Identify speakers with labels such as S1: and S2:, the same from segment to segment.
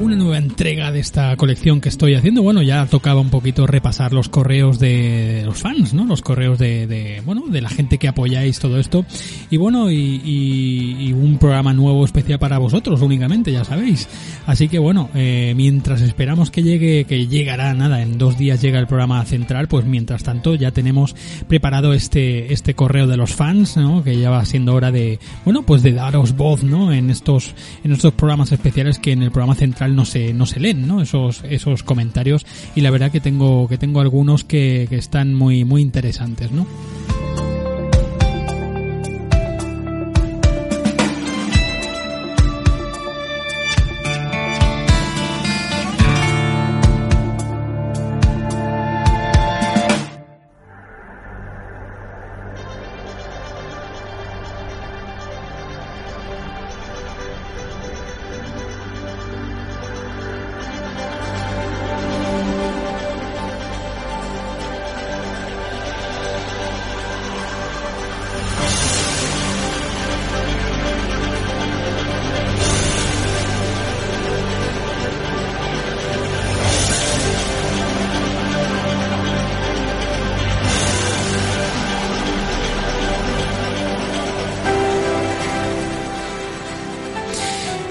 S1: Una nueva entrega de esta colección que estoy haciendo. Bueno, ya tocaba un poquito repasar los correos de los fans, ¿no? Los correos de, bueno, de la gente que apoyáis todo esto. Y bueno, y, un programa nuevo especial para vosotros únicamente, ya sabéis. Así que bueno, eh, mientras esperamos que llegue, que llegará nada, en dos días llega el programa central, pues mientras tanto ya tenemos preparado este, este correo de los fans, ¿no? Que ya va siendo hora de, bueno, pues de daros voz, ¿no? En estos, en estos programas especiales que en el programa central no se, no se leen, ¿no? Esos, esos comentarios y la verdad que tengo, que tengo algunos que, que están muy, muy interesantes, ¿no?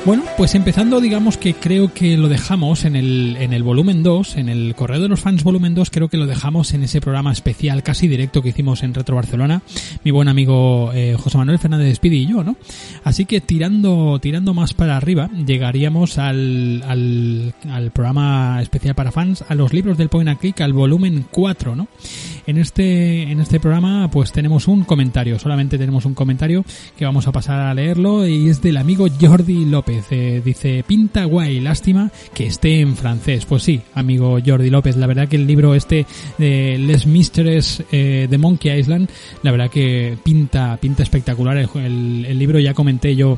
S1: Bueno, pues empezando, digamos que creo que lo dejamos en el, en el volumen 2, en el Correo de los Fans volumen 2, creo que lo dejamos en ese programa especial casi directo que hicimos en Retro Barcelona, mi buen amigo eh, José Manuel Fernández Espidi y yo, ¿no? Así que tirando, tirando más para arriba, llegaríamos al, al, al programa especial para fans, a los libros del Point and Click, al volumen 4, ¿no? En este, en este programa, pues tenemos un comentario, solamente tenemos un comentario que vamos a pasar a leerlo y es del amigo Jordi López. Eh, dice, pinta guay, lástima que esté en francés. Pues sí, amigo Jordi López, la verdad que el libro este de Les Mysteries eh, de Monkey Island, la verdad que pinta, pinta espectacular. El, libro ya comenté yo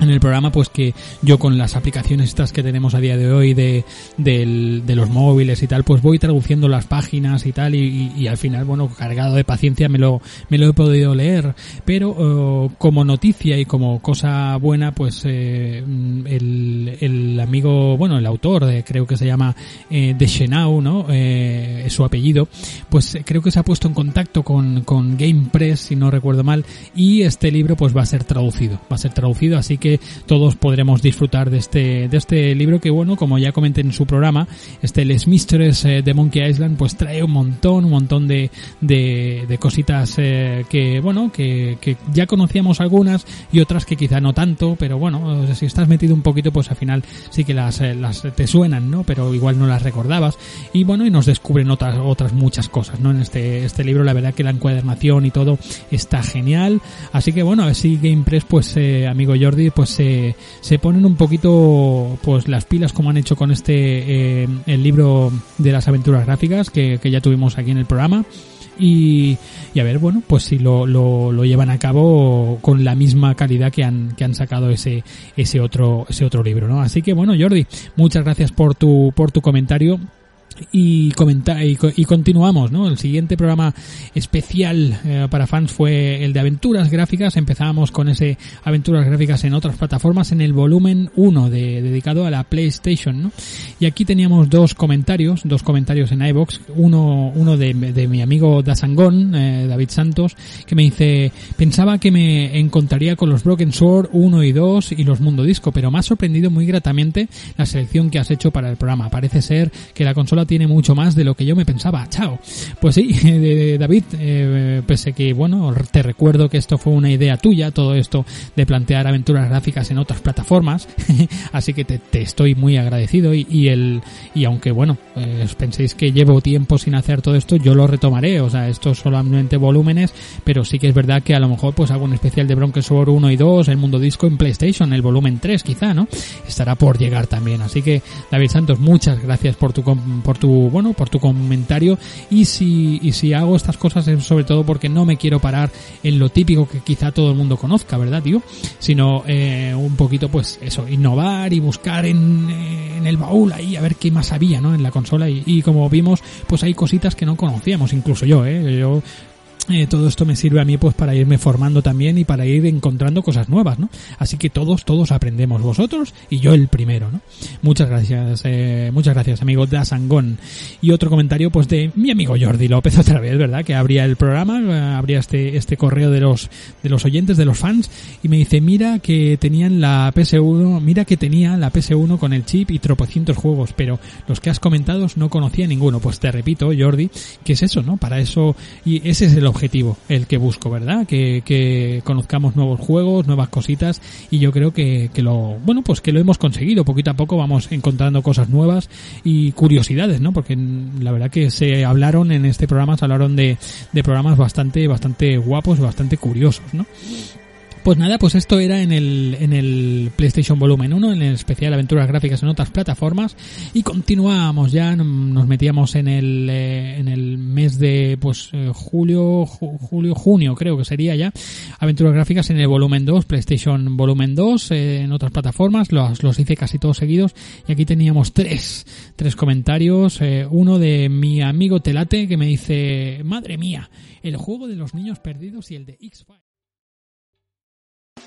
S1: en el programa pues que yo con las aplicaciones estas que tenemos a día de hoy de, de, de los móviles y tal pues voy traduciendo las páginas y tal y, y, al final bueno cargado de paciencia me lo me lo he podido leer. Pero uh, como noticia y como cosa buena pues eh, el, el amigo bueno el autor eh, creo que se llama eh, de Chenau no eh, es su apellido pues creo que se ha puesto en contacto con, con Game Press si no recuerdo mal y este libro pues va a ser traducido va a ser traducido así todos podremos disfrutar de este, de este libro que bueno, como ya comenté en su programa, este Les Mysteries de Monkey Island pues trae un montón, un montón de, de, cositas eh, que bueno, que, que, ya conocíamos algunas y otras que quizá no tanto, pero bueno, si estás metido un poquito pues al final sí que las, las te suenan, ¿no? Pero igual no las recordabas y bueno, y nos descubren otras, otras muchas cosas, ¿no? En este, este libro la verdad que la encuadernación y todo está genial, así que bueno, así GamePress pues eh, amigo Jordi pues se, se ponen un poquito pues las pilas como han hecho con este eh, el libro de las aventuras gráficas que, que, ya tuvimos aquí en el programa y, y a ver bueno pues si lo, lo, lo, llevan a cabo con la misma calidad que han, que han sacado ese, ese otro ese otro libro ¿no? así que bueno Jordi muchas gracias por tu por tu comentario y, comenta y, continuamos, ¿no? El siguiente programa especial eh, para fans fue el de aventuras gráficas. Empezábamos con ese aventuras gráficas en otras plataformas en el volumen 1 de, dedicado a la PlayStation, ¿no? Y aquí teníamos dos comentarios, dos comentarios en iBox, uno uno de, de mi amigo Dasangón, eh, David Santos, que me dice, pensaba que me encontraría con los Broken Sword 1 y 2 y los Mundo Disco, pero me ha sorprendido muy gratamente la selección que has hecho para el programa. Parece ser que la consola tiene mucho más de lo que yo me pensaba. Chao. Pues sí, David, eh, pese que, bueno, te recuerdo que esto fue una idea tuya, todo esto de plantear aventuras gráficas en otras plataformas, así que te, estoy muy agradecido y, el, y aunque, bueno, eh, penséis que llevo tiempo sin hacer todo esto, yo lo retomaré, o sea, esto solamente volúmenes, pero sí que es verdad que a lo mejor pues hago un especial de Bronx Sword 1 y 2, el mundo disco en PlayStation, el volumen 3 quizá, ¿no? Estará por llegar también, así que David Santos, muchas gracias por tu, por por tu, bueno, por tu comentario y si, y si hago estas cosas es sobre todo porque no me quiero parar en lo típico que quizá todo el mundo conozca, ¿verdad, tío? Sino eh, un poquito, pues eso, innovar y buscar en, en el baúl ahí a ver qué más había, ¿no? En la consola y, y como vimos, pues hay cositas que no conocíamos, incluso yo, ¿eh? Yo eh, todo esto me sirve a mí pues para irme formando también y para ir encontrando cosas nuevas, ¿no? Así que todos, todos aprendemos, vosotros y yo el primero, ¿no? Muchas gracias, eh, muchas gracias amigo de Asangón. Y otro comentario pues de mi amigo Jordi López otra vez, ¿verdad? Que abría el programa, eh, abría este, este correo de los, de los oyentes, de los fans y me dice, mira que tenían la PS1, mira que tenía la PS1 con el chip y tropocientos juegos, pero los que has comentado no conocía ninguno. Pues te repito, Jordi, que es eso, ¿no? Para eso, y ese es el objetivo, el que busco, ¿verdad? Que, que conozcamos nuevos juegos, nuevas cositas y yo creo que, que lo, bueno, pues que lo hemos conseguido. Poquito a poco vamos encontrando cosas nuevas y curiosidades, ¿no? Porque la verdad que se hablaron en este programa, se hablaron de, de programas bastante, bastante guapos, bastante curiosos, ¿no? Pues nada, pues esto era en el, en el PlayStation Volumen 1, en el especial Aventuras Gráficas en otras plataformas. Y continuamos ya, nos metíamos en el, eh, en el mes de pues eh, julio, ju- julio, junio creo que sería ya. Aventuras Gráficas en el Volumen 2, PlayStation Volumen 2, eh, en otras plataformas. Los, los hice casi todos seguidos. Y aquí teníamos tres, tres comentarios. eh, uno de mi amigo Telate que me dice, madre mía, el juego de los niños perdidos y el de X-Files.